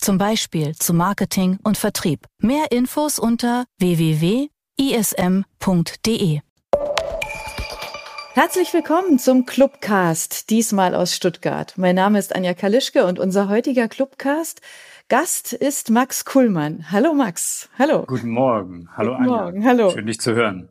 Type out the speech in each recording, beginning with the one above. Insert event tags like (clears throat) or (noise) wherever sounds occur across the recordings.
Zum Beispiel zu Marketing und Vertrieb. Mehr Infos unter www.ism.de. Herzlich willkommen zum Clubcast, diesmal aus Stuttgart. Mein Name ist Anja Kalischke und unser heutiger Clubcast Gast ist Max Kuhlmann. Hallo Max. Hallo. Guten Morgen. Hallo Guten Anja. Morgen. Hallo. Schön dich zu hören.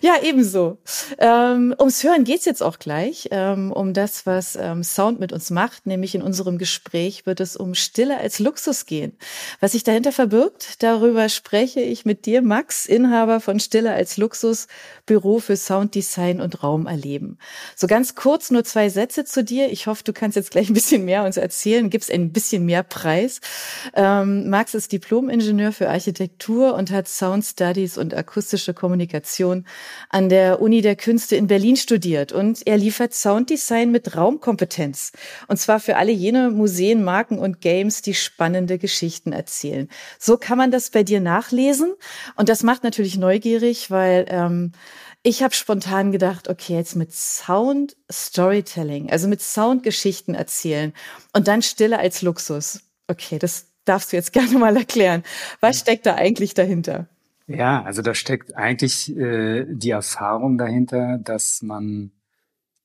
Ja, ebenso. Ähm, ums Hören geht's jetzt auch gleich, ähm, um das, was ähm, Sound mit uns macht. Nämlich in unserem Gespräch wird es um Stille als Luxus gehen. Was sich dahinter verbirgt, darüber spreche ich mit dir, Max, Inhaber von Stille als Luxus, Büro für Sounddesign und Raumerleben. So ganz kurz nur zwei Sätze zu dir. Ich hoffe, du kannst jetzt gleich ein bisschen mehr uns erzählen, gibst ein bisschen mehr Preis. Ähm, Max ist Diplom-Ingenieur für Architektur und hat Sound Studies und akustische Kommunikation an der Uni der Künste in Berlin studiert. Und er liefert Sounddesign mit Raumkompetenz. Und zwar für alle jene Museen, Marken und Games, die spannende Geschichten erzählen. So kann man das bei dir nachlesen. Und das macht natürlich neugierig, weil ähm, ich habe spontan gedacht, okay, jetzt mit Sound Storytelling, also mit Soundgeschichten erzählen und dann Stille als Luxus. Okay, das darfst du jetzt (laughs) gerne mal erklären. Was steckt da eigentlich dahinter? Ja, also da steckt eigentlich äh, die Erfahrung dahinter, dass man,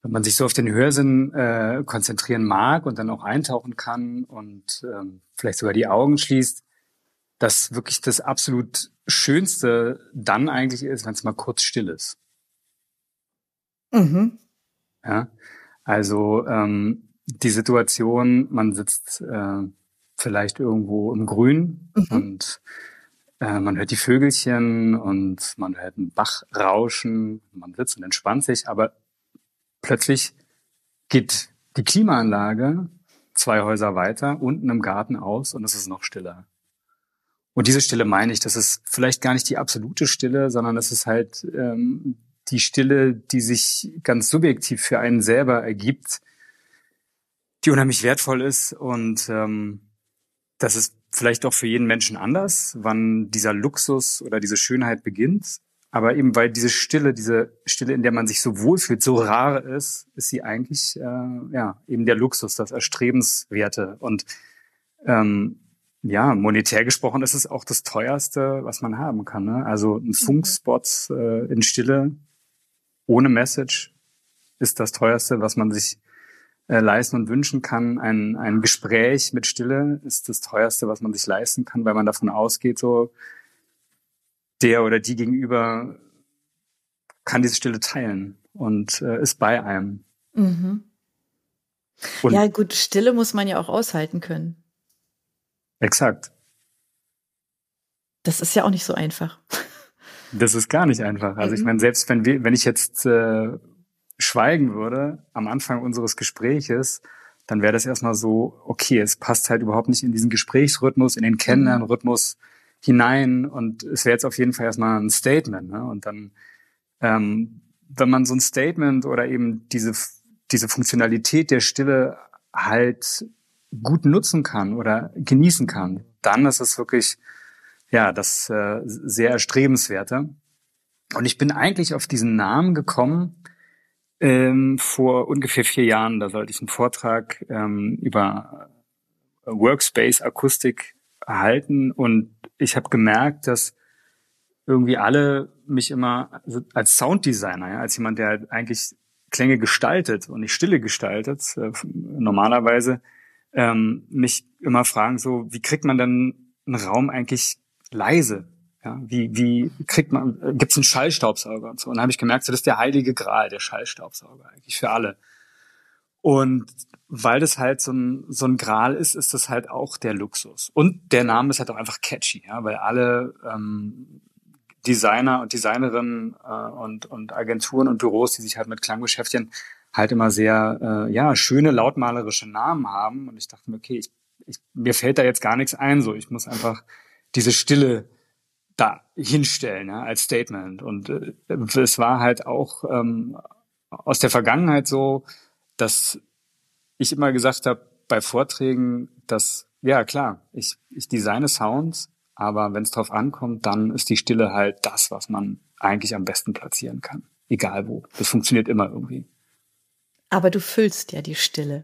wenn man sich so auf den Hörsinn äh, konzentrieren mag und dann auch eintauchen kann und ähm, vielleicht sogar die Augen schließt, dass wirklich das absolut Schönste dann eigentlich ist, wenn es mal kurz still ist. Mhm. Ja, also ähm, die Situation, man sitzt äh, vielleicht irgendwo im Grün mhm. und äh, man hört die Vögelchen und man hört einen Bach rauschen, man sitzt und entspannt sich, aber plötzlich geht die Klimaanlage zwei Häuser weiter unten im Garten aus und es ist noch stiller. Und diese Stille meine ich, das ist vielleicht gar nicht die absolute Stille, sondern es ist halt ähm, die Stille, die sich ganz subjektiv für einen selber ergibt, die unheimlich wertvoll ist und ähm, das ist vielleicht auch für jeden Menschen anders, wann dieser Luxus oder diese Schönheit beginnt. Aber eben weil diese Stille, diese Stille, in der man sich so wohlfühlt, so rar ist, ist sie eigentlich äh, ja eben der Luxus, das Erstrebenswerte. Und ähm, ja, monetär gesprochen ist es auch das teuerste, was man haben kann. Ne? Also ein mhm. Funkspot äh, in Stille ohne Message ist das teuerste, was man sich äh, leisten und wünschen kann. Ein, ein Gespräch mit Stille ist das teuerste, was man sich leisten kann, weil man davon ausgeht, so der oder die gegenüber kann diese Stille teilen und äh, ist bei einem. Mhm. ja, gut, Stille muss man ja auch aushalten können. Exakt. Das ist ja auch nicht so einfach. Das ist gar nicht einfach. Also ich mhm. meine, selbst wenn wir, wenn ich jetzt äh, schweigen würde am Anfang unseres Gespräches, dann wäre das erstmal so, okay, es passt halt überhaupt nicht in diesen Gesprächsrhythmus, in den Kennenlernrhythmus hinein und es wäre jetzt auf jeden Fall erstmal ein Statement. Ne? Und dann, ähm, wenn man so ein Statement oder eben diese, diese Funktionalität der Stille halt gut nutzen kann oder genießen kann, dann ist es wirklich ja das äh, sehr erstrebenswerte. Und ich bin eigentlich auf diesen Namen gekommen, ähm, vor ungefähr vier Jahren, da sollte ich einen Vortrag ähm, über Workspace Akustik erhalten und ich habe gemerkt, dass irgendwie alle mich immer als Sounddesigner, ja, als jemand, der halt eigentlich Klänge gestaltet und nicht Stille gestaltet, äh, normalerweise ähm, mich immer fragen so, wie kriegt man denn einen Raum eigentlich leise? Ja, wie, wie kriegt man, gibt es einen Schallstaubsauger und so? Und dann habe ich gemerkt, so, das ist der heilige Gral, der Schallstaubsauger eigentlich für alle. Und weil das halt so ein, so ein Gral ist, ist das halt auch der Luxus. Und der Name ist halt auch einfach catchy, ja, weil alle ähm, Designer und Designerinnen äh, und, und Agenturen und Büros, die sich halt mit Klang beschäftigen, halt immer sehr äh, ja schöne lautmalerische Namen haben. Und ich dachte mir, okay, ich, ich, mir fällt da jetzt gar nichts ein, so ich muss einfach diese Stille da hinstellen ja, als Statement. Und äh, es war halt auch ähm, aus der Vergangenheit so, dass ich immer gesagt habe bei Vorträgen, dass ja klar, ich, ich designe Sounds, aber wenn es drauf ankommt, dann ist die Stille halt das, was man eigentlich am besten platzieren kann. Egal wo. Das funktioniert immer irgendwie. Aber du füllst ja die Stille.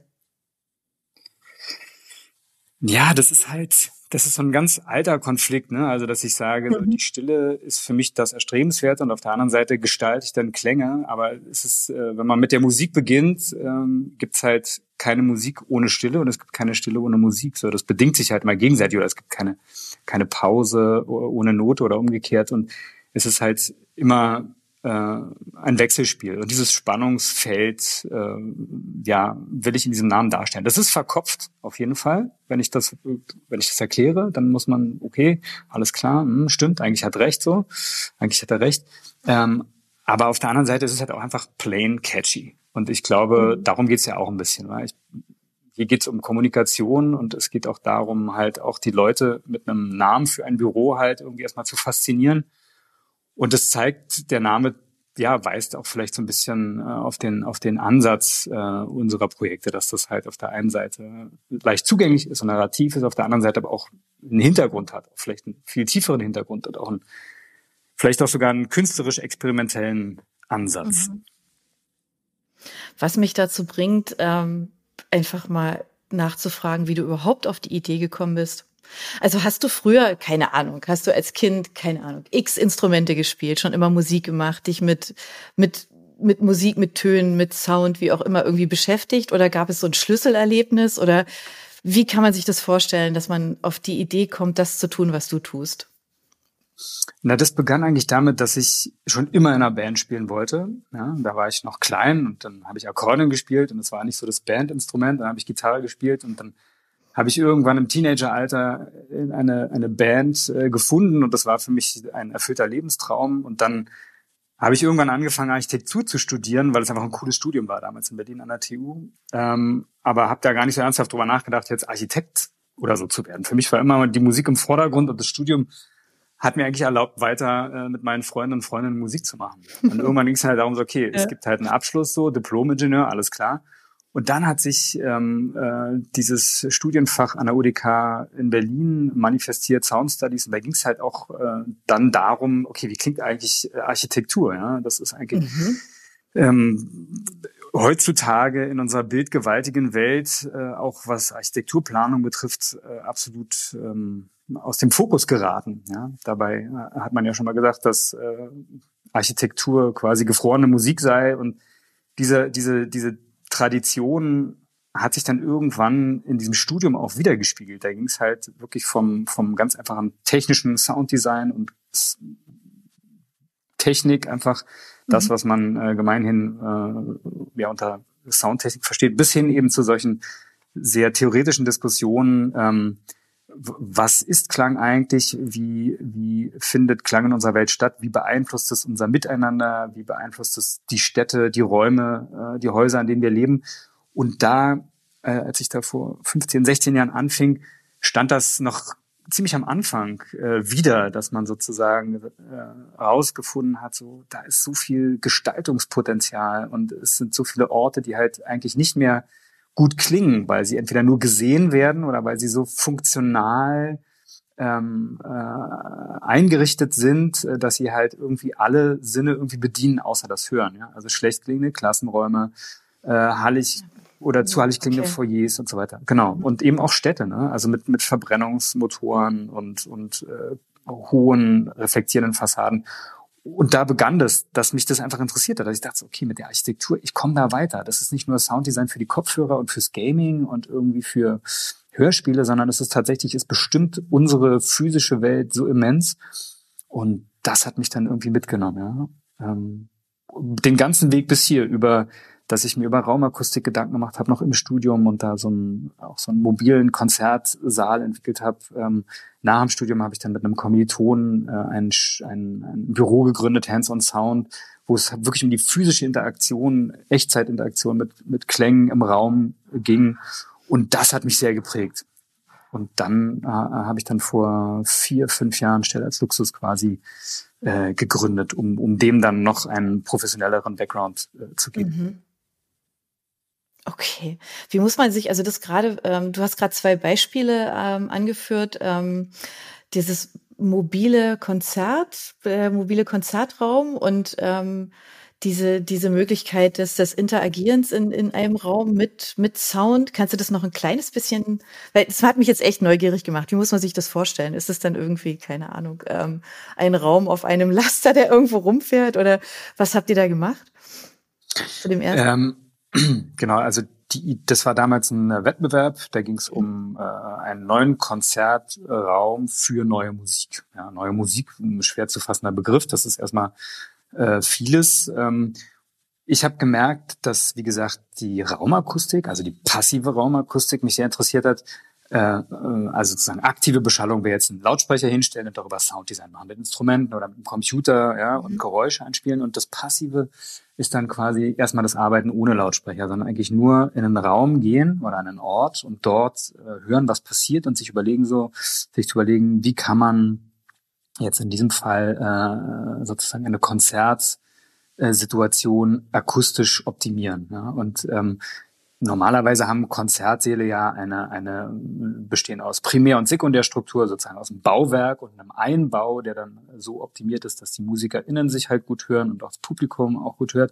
Ja, das ist halt, das ist so ein ganz alter Konflikt, ne? Also, dass ich sage, mhm. die Stille ist für mich das Erstrebenswerte und auf der anderen Seite gestalte ich dann Klänge. Aber es ist, äh, wenn man mit der Musik beginnt, ähm, gibt's halt keine Musik ohne Stille und es gibt keine Stille ohne Musik. So, das bedingt sich halt mal gegenseitig oder es gibt keine, keine Pause ohne Note oder umgekehrt. Und es ist halt immer äh, ein Wechselspiel. Und dieses Spannungsfeld, äh, ja, will ich in diesem Namen darstellen. Das ist verkopft, auf jeden Fall. Wenn ich das, wenn ich das erkläre, dann muss man, okay, alles klar, hm, stimmt, eigentlich hat recht so, eigentlich hat er recht. Ähm, aber auf der anderen Seite ist es halt auch einfach plain catchy. Und ich glaube, mhm. darum geht's ja auch ein bisschen. Weil ich, hier geht's um Kommunikation und es geht auch darum, halt auch die Leute mit einem Namen für ein Büro halt irgendwie erstmal zu faszinieren und das zeigt, der Name ja, weist auch vielleicht so ein bisschen äh, auf den, auf den Ansatz äh, unserer Projekte, dass das halt auf der einen Seite leicht zugänglich ist und narrativ ist, auf der anderen Seite aber auch einen Hintergrund hat, vielleicht einen viel tieferen Hintergrund und auch einen, vielleicht auch sogar einen künstlerisch experimentellen Ansatz. Mhm. Was mich dazu bringt, ähm, einfach mal nachzufragen, wie du überhaupt auf die Idee gekommen bist, also hast du früher, keine Ahnung, hast du als Kind, keine Ahnung, x Instrumente gespielt, schon immer Musik gemacht, dich mit, mit, mit Musik, mit Tönen, mit Sound, wie auch immer irgendwie beschäftigt? Oder gab es so ein Schlüsselerlebnis? Oder wie kann man sich das vorstellen, dass man auf die Idee kommt, das zu tun, was du tust? Na, das begann eigentlich damit, dass ich schon immer in einer Band spielen wollte. Ja, da war ich noch klein und dann habe ich Akkordeon gespielt und das war nicht so das Bandinstrument. Dann habe ich Gitarre gespielt und dann habe ich irgendwann im Teenageralter eine, eine Band äh, gefunden und das war für mich ein erfüllter Lebenstraum. Und dann habe ich irgendwann angefangen, Architektur zu studieren, weil es einfach ein cooles Studium war damals in Berlin an der TU. Ähm, aber habe da gar nicht so ernsthaft drüber nachgedacht, jetzt Architekt oder so zu werden. Für mich war immer die Musik im Vordergrund und das Studium hat mir eigentlich erlaubt, weiter äh, mit meinen Freunden und Freundinnen Musik zu machen. Und (laughs) irgendwann ging es halt darum, so, okay, ja. es gibt halt einen Abschluss, so Diplom-Ingenieur, alles klar. Und dann hat sich ähm, äh, dieses Studienfach an der UDK in Berlin manifestiert, Sound Studies, und da ging es halt auch äh, dann darum, okay, wie klingt eigentlich äh, Architektur? Ja? Das ist eigentlich mhm. ähm, heutzutage in unserer bildgewaltigen Welt, äh, auch was Architekturplanung betrifft, äh, absolut ähm, aus dem Fokus geraten. Ja? Dabei äh, hat man ja schon mal gesagt, dass äh, Architektur quasi gefrorene Musik sei und diese, diese, diese Tradition hat sich dann irgendwann in diesem Studium auch wiedergespiegelt. Da ging es halt wirklich vom, vom ganz einfachen technischen Sounddesign und Technik einfach das, mhm. was man äh, gemeinhin äh, ja unter Soundtechnik versteht, bis hin eben zu solchen sehr theoretischen Diskussionen, ähm, was ist Klang eigentlich? Wie, wie findet Klang in unserer Welt statt? Wie beeinflusst es unser Miteinander? Wie beeinflusst es die Städte, die Räume, äh, die Häuser, in denen wir leben? Und da, äh, als ich da vor 15, 16 Jahren anfing, stand das noch ziemlich am Anfang äh, wieder, dass man sozusagen äh, rausgefunden hat, so da ist so viel Gestaltungspotenzial und es sind so viele Orte, die halt eigentlich nicht mehr gut klingen, weil sie entweder nur gesehen werden oder weil sie so funktional ähm, äh, eingerichtet sind, äh, dass sie halt irgendwie alle Sinne irgendwie bedienen, außer das Hören. Ja? Also schlecht klingende Klassenräume, äh, hallig oder zu hallig klingende okay. Foyers und so weiter. Genau. Und eben auch Städte, ne? also mit, mit Verbrennungsmotoren und, und äh, hohen reflektierenden Fassaden und da begann das, dass mich das einfach interessierte, dass ich dachte, okay, mit der Architektur, ich komme da weiter. Das ist nicht nur Sounddesign für die Kopfhörer und fürs Gaming und irgendwie für Hörspiele, sondern es ist tatsächlich, es bestimmt unsere physische Welt so immens. Und das hat mich dann irgendwie mitgenommen, ja. Ähm, den ganzen Weg bis hier über dass ich mir über Raumakustik Gedanken gemacht habe, noch im Studium und da so einen, auch so einen mobilen Konzertsaal entwickelt habe. Ähm, nach dem Studium habe ich dann mit einem Kommilitonen äh, ein, ein, ein Büro gegründet, Hands-on Sound, wo es wirklich um die physische Interaktion, Echtzeitinteraktion mit, mit Klängen im Raum ging. Und das hat mich sehr geprägt. Und dann äh, habe ich dann vor vier, fünf Jahren Stelle als Luxus quasi äh, gegründet, um, um dem dann noch einen professionelleren Background äh, zu geben. Mhm. Okay. Wie muss man sich, also das gerade, ähm, du hast gerade zwei Beispiele ähm, angeführt, ähm, dieses mobile Konzert, äh, mobile Konzertraum und ähm, diese, diese Möglichkeit des, des Interagierens in, in einem Raum mit, mit Sound. Kannst du das noch ein kleines bisschen, weil es hat mich jetzt echt neugierig gemacht. Wie muss man sich das vorstellen? Ist es dann irgendwie, keine Ahnung, ähm, ein Raum auf einem (laughs) Laster, der irgendwo rumfährt oder was habt ihr da gemacht? Zu dem ersten? Ähm, (clears throat) genau, also die, das war damals ein Wettbewerb, da ging es um äh, einen neuen Konzertraum für neue Musik. Ja, neue Musik, ein schwer zu fassender Begriff, das ist erstmal äh, vieles. Ähm, ich habe gemerkt, dass, wie gesagt, die Raumakustik, also die passive Raumakustik mich sehr interessiert hat. Äh, äh, also sozusagen aktive Beschallung wäre jetzt einen Lautsprecher hinstellen und darüber Sounddesign machen mit Instrumenten oder mit dem Computer ja, und mhm. Geräusche einspielen. Und das Passive ist dann quasi erstmal das Arbeiten ohne Lautsprecher, sondern eigentlich nur in einen Raum gehen oder an einen Ort und dort äh, hören, was passiert und sich überlegen so, sich zu überlegen, wie kann man jetzt in diesem Fall äh, sozusagen eine Konzertsituation akustisch optimieren. Ja? Und ähm, normalerweise haben Konzertsäle ja eine, eine bestehen aus Primär- und Sekundärstruktur, sozusagen aus einem Bauwerk und einem Einbau, der dann so optimiert ist, dass die MusikerInnen sich halt gut hören und auch das Publikum auch gut hört.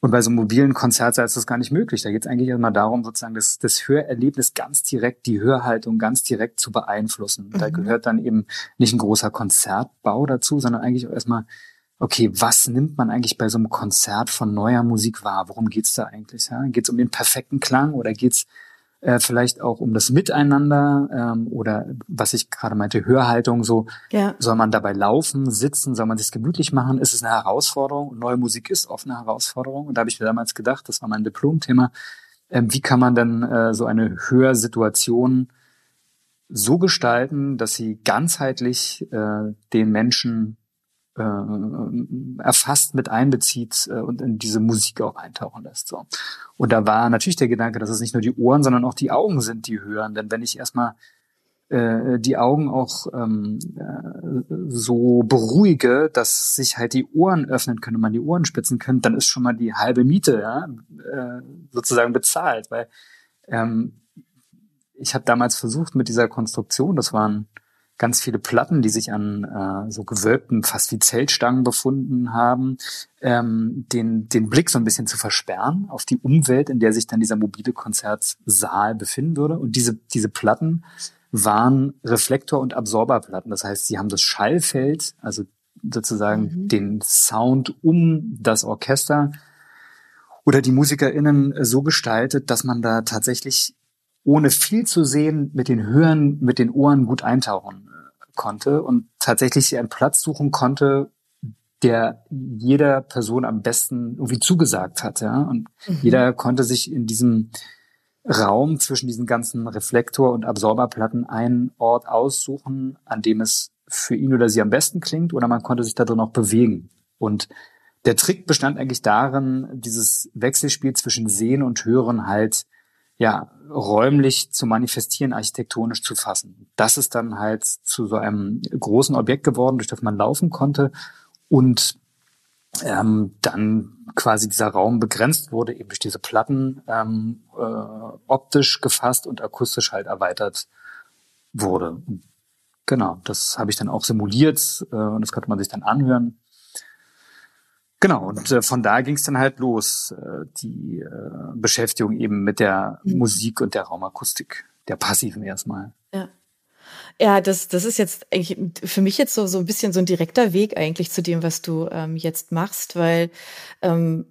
Und bei so einem mobilen Konzertsaal ist das gar nicht möglich. Da geht es eigentlich immer darum, sozusagen das, das Hörerlebnis ganz direkt, die Hörhaltung ganz direkt zu beeinflussen. Mhm. Da gehört dann eben nicht ein großer Konzertbau dazu, sondern eigentlich auch erstmal, okay, was nimmt man eigentlich bei so einem Konzert von neuer Musik wahr? Worum geht's da eigentlich? Ja? Geht es um den perfekten Klang oder geht's äh, vielleicht auch um das Miteinander ähm, oder was ich gerade meinte, Hörhaltung, so ja. soll man dabei laufen, sitzen, soll man sich gemütlich machen, ist es eine Herausforderung und neue Musik ist oft eine Herausforderung und da habe ich mir damals gedacht, das war mein Diplomthema, äh, wie kann man denn äh, so eine Hörsituation so gestalten, dass sie ganzheitlich äh, den Menschen äh, erfasst mit einbezieht äh, und in diese Musik auch eintauchen lässt. So. Und da war natürlich der Gedanke, dass es nicht nur die Ohren, sondern auch die Augen sind, die hören. Denn wenn ich erstmal äh, die Augen auch ähm, äh, so beruhige, dass sich halt die Ohren öffnen können und man die Ohren spitzen kann, dann ist schon mal die halbe Miete ja, äh, sozusagen bezahlt. Weil ähm, ich habe damals versucht mit dieser Konstruktion, das waren ganz viele Platten, die sich an äh, so gewölbten, fast wie Zeltstangen befunden haben, ähm, den, den Blick so ein bisschen zu versperren auf die Umwelt, in der sich dann dieser mobile Konzertsaal befinden würde. Und diese, diese Platten waren Reflektor- und Absorberplatten. Das heißt, sie haben das Schallfeld, also sozusagen mhm. den Sound um das Orchester oder die MusikerInnen so gestaltet, dass man da tatsächlich ohne viel zu sehen mit den Hören, mit den Ohren gut eintauchen konnte und tatsächlich einen Platz suchen konnte, der jeder Person am besten irgendwie zugesagt hat, ja. Und mhm. jeder konnte sich in diesem Raum zwischen diesen ganzen Reflektor- und Absorberplatten einen Ort aussuchen, an dem es für ihn oder sie am besten klingt, oder man konnte sich da drin auch bewegen. Und der Trick bestand eigentlich darin, dieses Wechselspiel zwischen Sehen und Hören halt ja, räumlich zu manifestieren, architektonisch zu fassen. Das ist dann halt zu so einem großen Objekt geworden, durch das man laufen konnte und ähm, dann quasi dieser Raum begrenzt wurde, eben durch diese Platten ähm, äh, optisch gefasst und akustisch halt erweitert wurde. Genau, das habe ich dann auch simuliert äh, und das konnte man sich dann anhören. Genau, und äh, von da ging es dann halt los, äh, die äh, Beschäftigung eben mit der mhm. Musik und der Raumakustik, der passiven erstmal. Ja. Ja, das, das ist jetzt eigentlich für mich jetzt so, so ein bisschen so ein direkter Weg eigentlich zu dem, was du ähm, jetzt machst, weil ähm,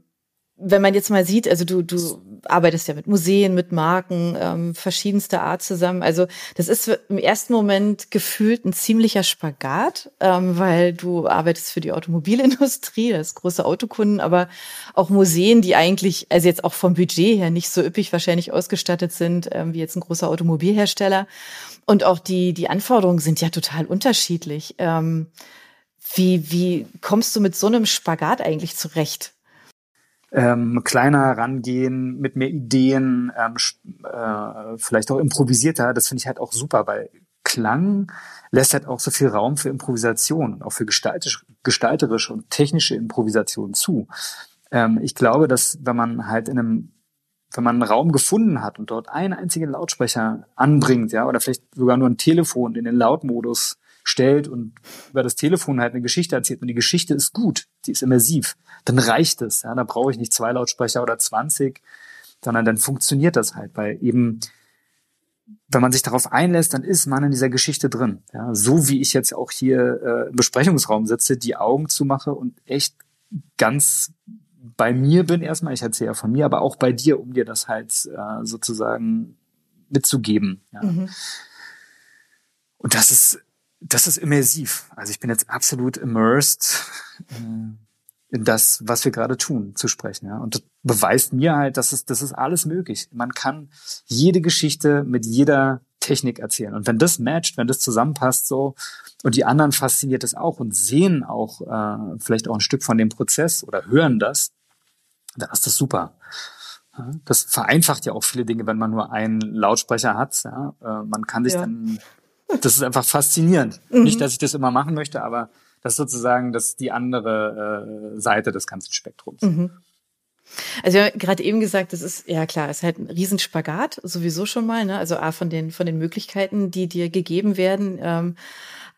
wenn man jetzt mal sieht, also du, du arbeitest ja mit Museen, mit Marken, ähm, verschiedenster Art zusammen. Also das ist im ersten Moment gefühlt ein ziemlicher Spagat, ähm, weil du arbeitest für die Automobilindustrie, das große Autokunden, aber auch Museen, die eigentlich, also jetzt auch vom Budget her nicht so üppig wahrscheinlich ausgestattet sind, ähm, wie jetzt ein großer Automobilhersteller. Und auch die, die Anforderungen sind ja total unterschiedlich. Ähm, wie, wie kommst du mit so einem Spagat eigentlich zurecht? Ähm, kleiner herangehen, mit mehr Ideen, ähm, äh, vielleicht auch improvisierter. Das finde ich halt auch super, weil Klang lässt halt auch so viel Raum für Improvisation und auch für gestalterisch, gestalterische und technische Improvisation zu. Ähm, ich glaube, dass wenn man halt in einem wenn man einen Raum gefunden hat und dort einen einzigen Lautsprecher anbringt, ja, oder vielleicht sogar nur ein Telefon in den Lautmodus stellt und über das Telefon halt eine Geschichte erzählt und die Geschichte ist gut, die ist immersiv, dann reicht es. Ja, da brauche ich nicht zwei Lautsprecher oder 20, sondern dann funktioniert das halt, weil eben wenn man sich darauf einlässt, dann ist man in dieser Geschichte drin. Ja, so wie ich jetzt auch hier äh, im Besprechungsraum sitze, die Augen zumache und echt ganz bei mir bin erstmal, ich erzähle ja von mir, aber auch bei dir, um dir das halt äh, sozusagen mitzugeben. Ja. Mhm. Und das ist das ist immersiv. Also ich bin jetzt absolut immersed äh, in das, was wir gerade tun, zu sprechen. Ja? Und das beweist mir halt, dass es, das ist alles möglich. Man kann jede Geschichte mit jeder Technik erzählen. Und wenn das matcht, wenn das zusammenpasst so und die anderen fasziniert es auch und sehen auch äh, vielleicht auch ein Stück von dem Prozess oder hören das, dann ist das super. Das vereinfacht ja auch viele Dinge, wenn man nur einen Lautsprecher hat. Ja? Äh, man kann sich ja. dann das ist einfach faszinierend. Mhm. Nicht, dass ich das immer machen möchte, aber das ist sozusagen das die andere äh, Seite des ganzen Spektrums. Mhm. Also ja, gerade eben gesagt, das ist ja klar, es ist halt ein Riesenspagat sowieso schon mal, ne? Also a von den von den Möglichkeiten, die dir gegeben werden, ähm,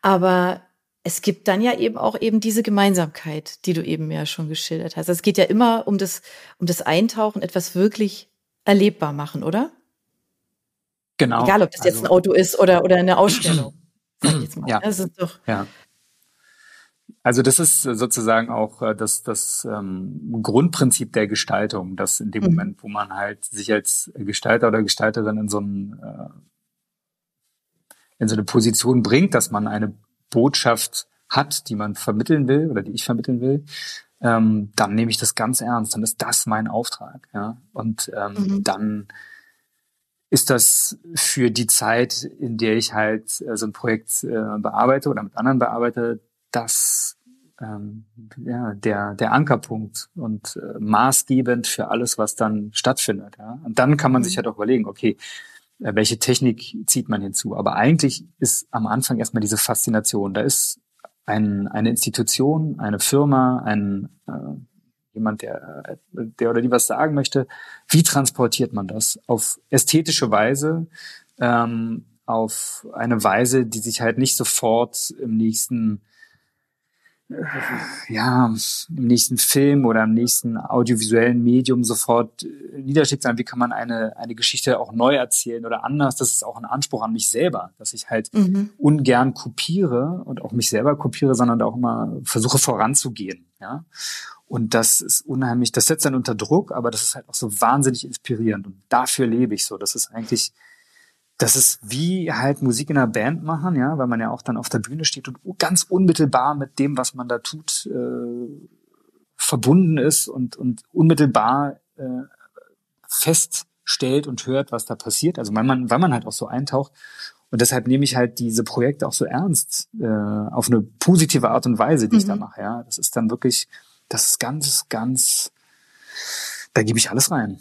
aber es gibt dann ja eben auch eben diese Gemeinsamkeit, die du eben ja schon geschildert hast. Also es geht ja immer um das um das Eintauchen, etwas wirklich erlebbar machen, oder? Genau. Egal, ob das jetzt also, ein Auto ist oder, oder eine Ausstellung. (clears throat) Sag ich jetzt mal. Ja. Das ist doch. Ja. Also das ist sozusagen auch äh, das, das ähm, Grundprinzip der Gestaltung, dass in dem mhm. Moment, wo man halt sich als Gestalter oder Gestalterin in so, ein, äh, in so eine Position bringt, dass man eine Botschaft hat, die man vermitteln will oder die ich vermitteln will, ähm, dann nehme ich das ganz ernst. Dann ist das mein Auftrag. Ja? Und ähm, mhm. dann ist das für die Zeit, in der ich halt äh, so ein Projekt äh, bearbeite oder mit anderen bearbeite, das ähm, ja, der, der Ankerpunkt und äh, maßgebend für alles, was dann stattfindet. Ja? Und dann kann man mhm. sich halt auch überlegen, okay, äh, welche Technik zieht man hinzu? Aber eigentlich ist am Anfang erstmal diese Faszination. Da ist ein, eine Institution, eine Firma, ein äh, jemand, der, der oder die was sagen möchte, wie transportiert man das auf ästhetische Weise, ähm, auf eine Weise, die sich halt nicht sofort im nächsten ja, im nächsten Film oder im nächsten audiovisuellen Medium sofort äh, niederschlägt, sondern wie kann man eine, eine Geschichte auch neu erzählen oder anders. Das ist auch ein Anspruch an mich selber, dass ich halt mhm. ungern kopiere und auch mich selber kopiere, sondern auch immer versuche voranzugehen, ja. Und das ist unheimlich, das setzt dann unter Druck, aber das ist halt auch so wahnsinnig inspirierend und dafür lebe ich so. Das ist eigentlich, das ist wie halt Musik in einer Band machen, ja, weil man ja auch dann auf der Bühne steht und ganz unmittelbar mit dem, was man da tut, äh, verbunden ist und, und unmittelbar äh, feststellt und hört, was da passiert. Also weil man, weil man halt auch so eintaucht. Und deshalb nehme ich halt diese Projekte auch so ernst, äh, auf eine positive Art und Weise, die mhm. ich da mhm. mache. Ja, das ist dann wirklich, das ist ganz, ganz, da gebe ich alles rein.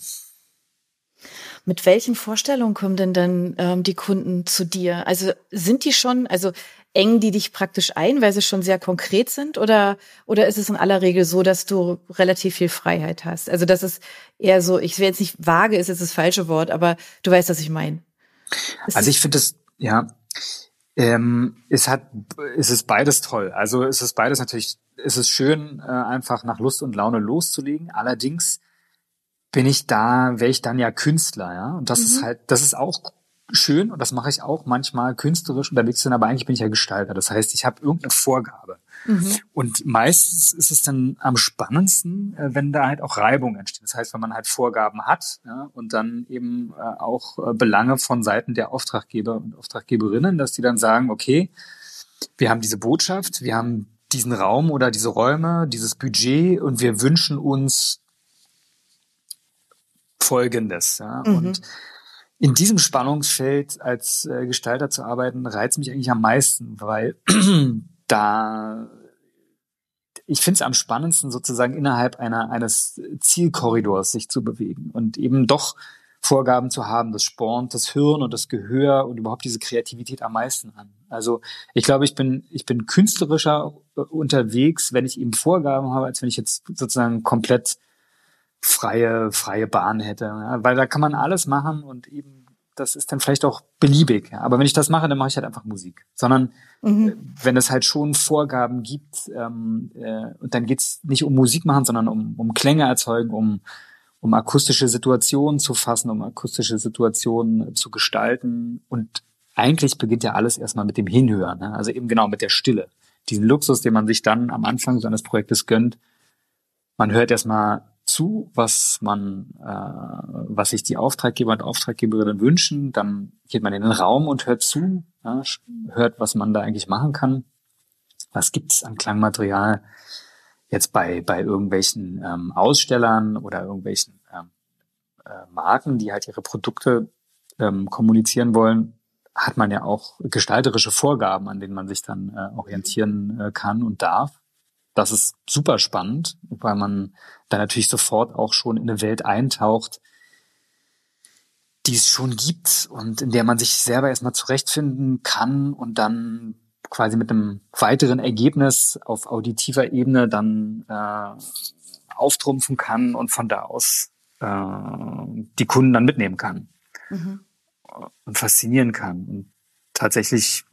Mit welchen Vorstellungen kommen denn dann ähm, die Kunden zu dir? Also sind die schon, also engen die dich praktisch ein, weil sie schon sehr konkret sind? Oder, oder ist es in aller Regel so, dass du relativ viel Freiheit hast? Also das ist eher so, ich will jetzt nicht vage, ist jetzt das falsche Wort, aber du weißt, was ich meine. Also ich finde das, ja, ähm, es hat, es ist beides toll. Also es ist beides natürlich, es ist schön, äh, einfach nach Lust und Laune loszulegen. Allerdings bin ich da, wäre ich dann ja Künstler, ja. Und das mhm. ist halt, das ist auch schön und das mache ich auch manchmal künstlerisch unterwegs sind, aber eigentlich bin ich ja Gestalter. Das heißt, ich habe irgendeine Vorgabe. Mhm. Und meistens ist es dann am spannendsten, äh, wenn da halt auch Reibung entsteht. Das heißt, wenn man halt Vorgaben hat ja, und dann eben äh, auch äh, Belange von Seiten der Auftraggeber und Auftraggeberinnen, dass die dann sagen, okay, wir haben diese Botschaft, wir haben diesen Raum oder diese Räume, dieses Budget und wir wünschen uns Folgendes. Ja? Mhm. Und in diesem Spannungsfeld als Gestalter zu arbeiten, reizt mich eigentlich am meisten, weil da ich finde es am spannendsten, sozusagen innerhalb einer, eines Zielkorridors sich zu bewegen und eben doch Vorgaben zu haben, das spornt das Hirn und das Gehör und überhaupt diese Kreativität am meisten an. Also ich glaube, ich bin, ich bin künstlerischer äh, unterwegs, wenn ich eben Vorgaben habe, als wenn ich jetzt sozusagen komplett freie, freie Bahn hätte. Ja, weil da kann man alles machen und eben das ist dann vielleicht auch beliebig. Ja. Aber wenn ich das mache, dann mache ich halt einfach Musik. Sondern mhm. Äh, wenn es halt schon Vorgaben gibt, ähm, äh, und dann geht's nicht um Musik machen, sondern um, um Klänge erzeugen, um um akustische Situationen zu fassen, um akustische Situationen zu gestalten. Und eigentlich beginnt ja alles erstmal mit dem Hinhören, ne? also eben genau mit der Stille. Diesen Luxus, den man sich dann am Anfang seines Projektes gönnt. Man hört erstmal zu, was man, äh, was sich die Auftraggeber und Auftraggeberinnen wünschen. Dann geht man in den Raum und hört zu, ja, hört, was man da eigentlich machen kann. Was gibt's an Klangmaterial? jetzt bei, bei irgendwelchen ähm, Ausstellern oder irgendwelchen ähm, äh, Marken, die halt ihre Produkte ähm, kommunizieren wollen, hat man ja auch gestalterische Vorgaben, an denen man sich dann äh, orientieren äh, kann und darf. Das ist super spannend, weil man da natürlich sofort auch schon in eine Welt eintaucht, die es schon gibt und in der man sich selber erstmal zurechtfinden kann und dann quasi mit einem weiteren Ergebnis auf auditiver Ebene dann äh, auftrumpfen kann und von da aus äh, die Kunden dann mitnehmen kann mhm. und faszinieren kann und tatsächlich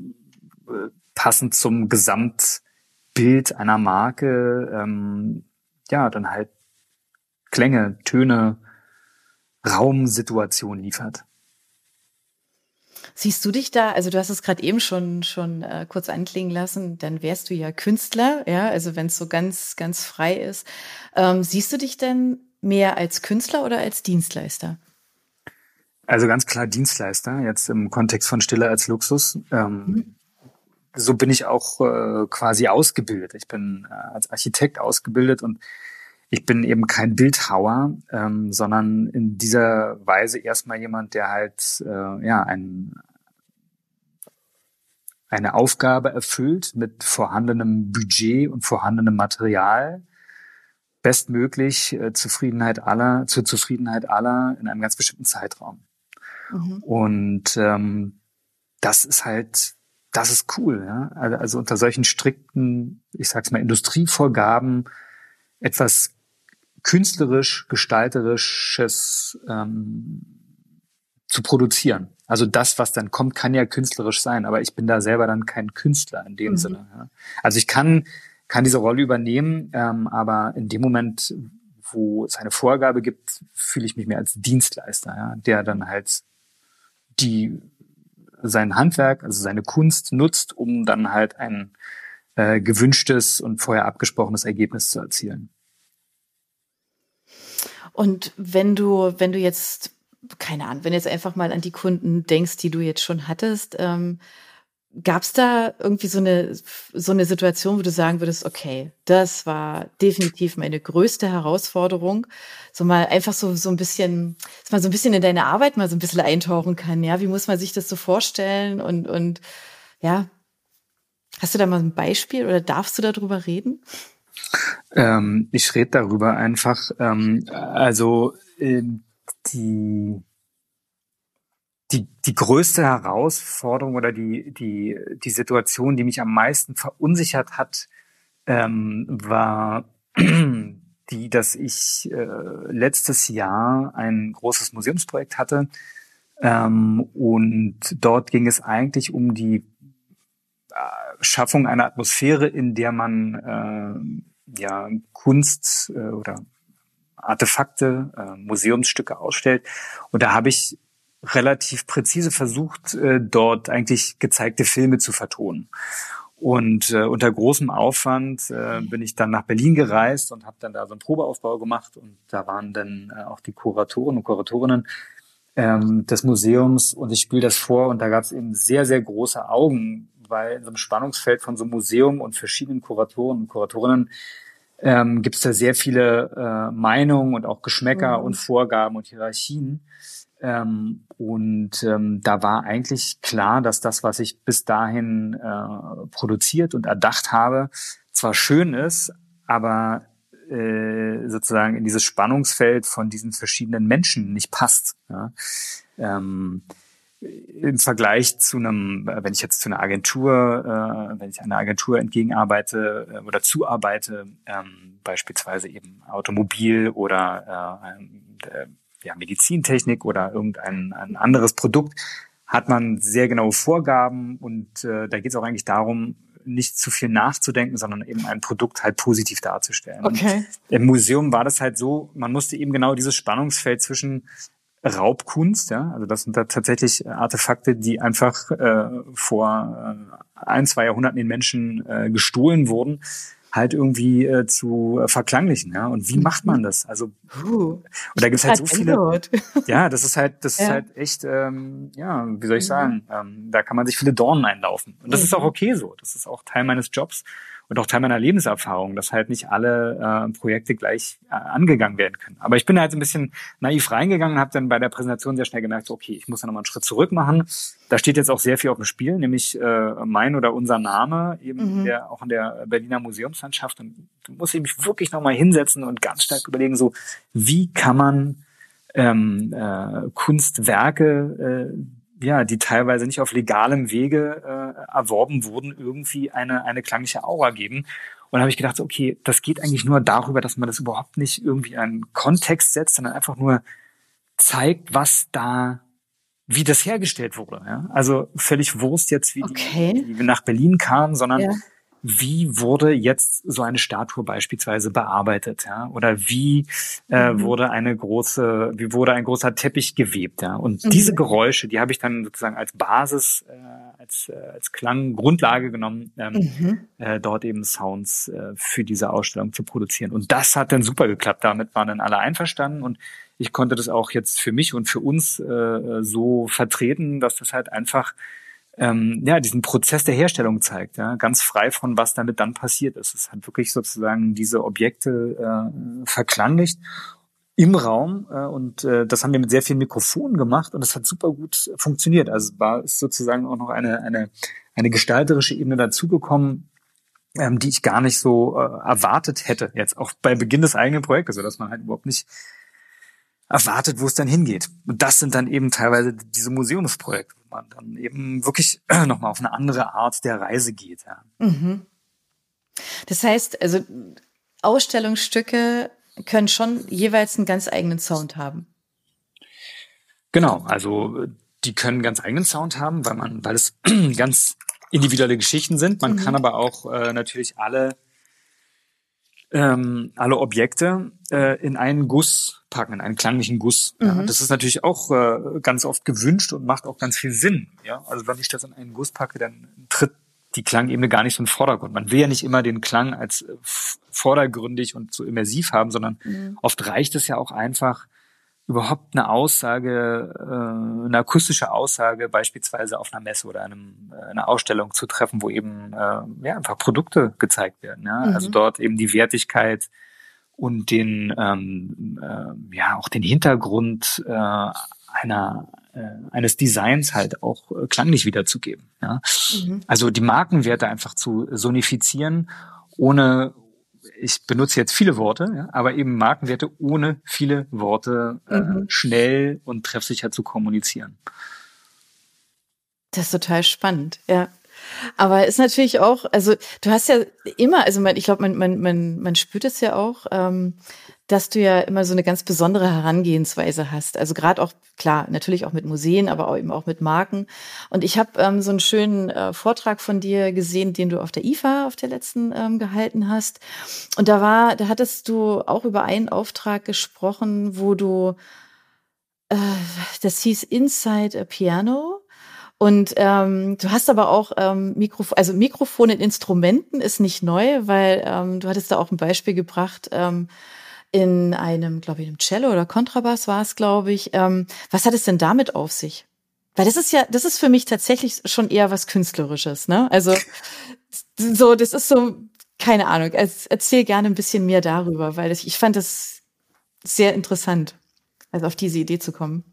äh, passend zum Gesamtbild einer Marke ähm, ja dann halt Klänge, Töne, Raumsituation liefert. Siehst du dich da, also du hast es gerade eben schon, schon äh, kurz anklingen lassen, dann wärst du ja Künstler, ja, also wenn es so ganz, ganz frei ist. Ähm, siehst du dich denn mehr als Künstler oder als Dienstleister? Also ganz klar Dienstleister, jetzt im Kontext von Stille als Luxus. Ähm, mhm. So bin ich auch äh, quasi ausgebildet. Ich bin äh, als Architekt ausgebildet und ich bin eben kein Bildhauer, ähm, sondern in dieser Weise erstmal jemand, der halt äh, ja ein, eine Aufgabe erfüllt mit vorhandenem Budget und vorhandenem Material, bestmöglich äh, Zufriedenheit aller, zur Zufriedenheit aller in einem ganz bestimmten Zeitraum. Mhm. Und ähm, das ist halt, das ist cool. Ja? Also, also unter solchen strikten, ich sag's mal, Industrievorgaben etwas künstlerisch, gestalterisches ähm, zu produzieren. Also das, was dann kommt, kann ja künstlerisch sein, aber ich bin da selber dann kein Künstler in dem mhm. Sinne. Ja. Also ich kann, kann diese Rolle übernehmen, ähm, aber in dem Moment, wo es eine Vorgabe gibt, fühle ich mich mehr als Dienstleister, ja, der dann halt die sein Handwerk, also seine Kunst nutzt, um dann halt ein äh, gewünschtes und vorher abgesprochenes Ergebnis zu erzielen. Und wenn du, wenn du jetzt, keine Ahnung, wenn jetzt einfach mal an die Kunden denkst, die du jetzt schon hattest, ähm, Gab es da irgendwie so eine, so eine Situation, wo du sagen würdest, okay, das war definitiv meine größte Herausforderung, so mal einfach so, so ein bisschen, dass man so ein bisschen in deine Arbeit mal so ein bisschen eintauchen kann, ja, wie muss man sich das so vorstellen und, und, ja, hast du da mal ein Beispiel oder darfst du darüber reden? Ähm, ich rede darüber einfach. Ähm, also äh, die die, die größte Herausforderung oder die, die, die Situation, die mich am meisten verunsichert hat, ähm, war (clears throat) die, dass ich äh, letztes Jahr ein großes Museumsprojekt hatte. Ähm, und dort ging es eigentlich um die äh, Schaffung einer Atmosphäre, in der man äh, ja, Kunst äh, oder Artefakte, äh, Museumsstücke ausstellt. Und da habe ich relativ präzise versucht, äh, dort eigentlich gezeigte Filme zu vertonen. Und äh, unter großem Aufwand äh, bin ich dann nach Berlin gereist und habe dann da so einen Probeaufbau gemacht. Und da waren dann äh, auch die Kuratoren und Kuratorinnen ähm, des Museums. Und ich spiele das vor und da gab es eben sehr, sehr große Augen, weil in so einem Spannungsfeld von so einem Museum und verschiedenen Kuratoren und Kuratorinnen ähm, gibt es da sehr viele äh, Meinungen und auch Geschmäcker mhm. und Vorgaben und Hierarchien. Ähm, und ähm, da war eigentlich klar, dass das, was ich bis dahin äh, produziert und erdacht habe, zwar schön ist, aber äh, sozusagen in dieses Spannungsfeld von diesen verschiedenen Menschen nicht passt. Ja? Ähm, im Vergleich zu einem, wenn ich jetzt zu einer Agentur, äh, wenn ich einer Agentur entgegenarbeite äh, oder zuarbeite, ähm, beispielsweise eben Automobil oder äh, äh, ja, Medizintechnik oder irgendein ein anderes Produkt, hat man sehr genaue Vorgaben und äh, da geht es auch eigentlich darum, nicht zu viel nachzudenken, sondern eben ein Produkt halt positiv darzustellen. Okay. Und Im Museum war das halt so, man musste eben genau dieses Spannungsfeld zwischen Raubkunst, ja, also das sind da tatsächlich Artefakte, die einfach äh, vor äh, ein, zwei Jahrhunderten den Menschen äh, gestohlen wurden, halt irgendwie äh, zu äh, verklanglichen, ja. Und wie mhm. macht man das? Also uh, und da gibt's halt so viele. (laughs) Ja, das ist halt, das ja. ist halt echt, ähm, ja, wie soll ich mhm. sagen, ähm, da kann man sich viele Dornen einlaufen. Und das mhm. ist auch okay so. Das ist auch Teil meines Jobs und auch Teil meiner Lebenserfahrung, dass halt nicht alle äh, Projekte gleich äh, angegangen werden können. Aber ich bin halt so ein bisschen naiv reingegangen und habe dann bei der Präsentation sehr schnell gemerkt, so, okay, ich muss da nochmal einen Schritt zurück machen. Da steht jetzt auch sehr viel auf dem Spiel, nämlich äh, mein oder unser Name, eben mhm. der, auch in der Berliner Museumslandschaft. Und da muss ich mich wirklich nochmal hinsetzen und ganz stark überlegen, so, wie kann man ähm, äh, Kunstwerke äh, ja, die teilweise nicht auf legalem Wege äh, erworben wurden, irgendwie eine, eine klangliche Aura geben. Und da habe ich gedacht, okay, das geht eigentlich nur darüber, dass man das überhaupt nicht irgendwie einen Kontext setzt, sondern einfach nur zeigt, was da, wie das hergestellt wurde. Ja? Also völlig Wurst jetzt, wie, okay. die, wie nach Berlin kamen, sondern ja wie wurde jetzt so eine Statue beispielsweise bearbeitet, ja? Oder wie äh, mhm. wurde eine große, wie wurde ein großer Teppich gewebt, ja? Und mhm. diese Geräusche, die habe ich dann sozusagen als Basis, äh, als, äh, als Klanggrundlage genommen, ähm, mhm. äh, dort eben Sounds äh, für diese Ausstellung zu produzieren. Und das hat dann super geklappt. Damit waren dann alle einverstanden und ich konnte das auch jetzt für mich und für uns äh, so vertreten, dass das halt einfach ähm, ja, diesen Prozess der Herstellung zeigt, ja, ganz frei von was damit dann passiert ist. Es hat wirklich sozusagen diese Objekte äh, verklanglicht im Raum äh, und äh, das haben wir mit sehr vielen Mikrofonen gemacht und das hat super gut funktioniert. Also war ist sozusagen auch noch eine eine eine gestalterische Ebene dazugekommen, ähm, die ich gar nicht so äh, erwartet hätte jetzt auch bei Beginn des eigenen Projektes, so dass man halt überhaupt nicht erwartet, wo es dann hingeht. Und das sind dann eben teilweise diese Museumsprojekte, man dann eben wirklich (clears throat) nochmal auf eine andere Art der Reise geht. Ja. Mhm. Das heißt, also Ausstellungsstücke können schon jeweils einen ganz eigenen Sound haben. Genau, also die können ganz eigenen Sound haben, weil man, weil es (clears throat) ganz individuelle Geschichten sind. Man mhm. kann aber auch äh, natürlich alle ähm, alle Objekte äh, in einen Guss packen, in einen klanglichen Guss. Mhm. Ja, das ist natürlich auch äh, ganz oft gewünscht und macht auch ganz viel Sinn. Ja, also wenn ich das in einen Guss packe, dann tritt die Klangebene gar nicht so den Vordergrund. Man will ja nicht immer den Klang als äh, vordergründig und so immersiv haben, sondern mhm. oft reicht es ja auch einfach, überhaupt eine Aussage, äh, eine akustische Aussage beispielsweise auf einer Messe oder einem, äh, einer Ausstellung zu treffen, wo eben äh, ja, einfach Produkte gezeigt werden. Ja? Also mhm. Also dort eben die Wertigkeit und den ähm, äh, ja auch den Hintergrund äh, einer äh, eines Designs halt auch äh, klanglich wiederzugeben. Ja? Mhm. Also die Markenwerte einfach zu sonifizieren, ohne ich benutze jetzt viele Worte, ja, aber eben Markenwerte ohne viele Worte äh, mhm. schnell und treffsicher zu kommunizieren. Das ist total spannend, ja. Aber ist natürlich auch, also du hast ja immer, also man, ich glaube, man, man, man, man spürt es ja auch, ähm, dass du ja immer so eine ganz besondere Herangehensweise hast. Also gerade auch, klar, natürlich auch mit Museen, aber auch eben auch mit Marken. Und ich habe ähm, so einen schönen äh, Vortrag von dir gesehen, den du auf der IFA, auf der letzten ähm, gehalten hast. Und da war, da hattest du auch über einen Auftrag gesprochen, wo du, äh, das hieß Inside a Piano. Und ähm, du hast aber auch ähm, Mikrofon, also Mikrofon in Instrumenten ist nicht neu, weil ähm, du hattest da auch ein Beispiel gebracht ähm, in einem, glaube ich, einem Cello oder Kontrabass war es, glaube ich. Ähm, was hat es denn damit auf sich? Weil das ist ja, das ist für mich tatsächlich schon eher was Künstlerisches, ne? Also (laughs) so, das ist so, keine Ahnung. Erzähl gerne ein bisschen mehr darüber, weil das, ich fand das sehr interessant, also auf diese Idee zu kommen.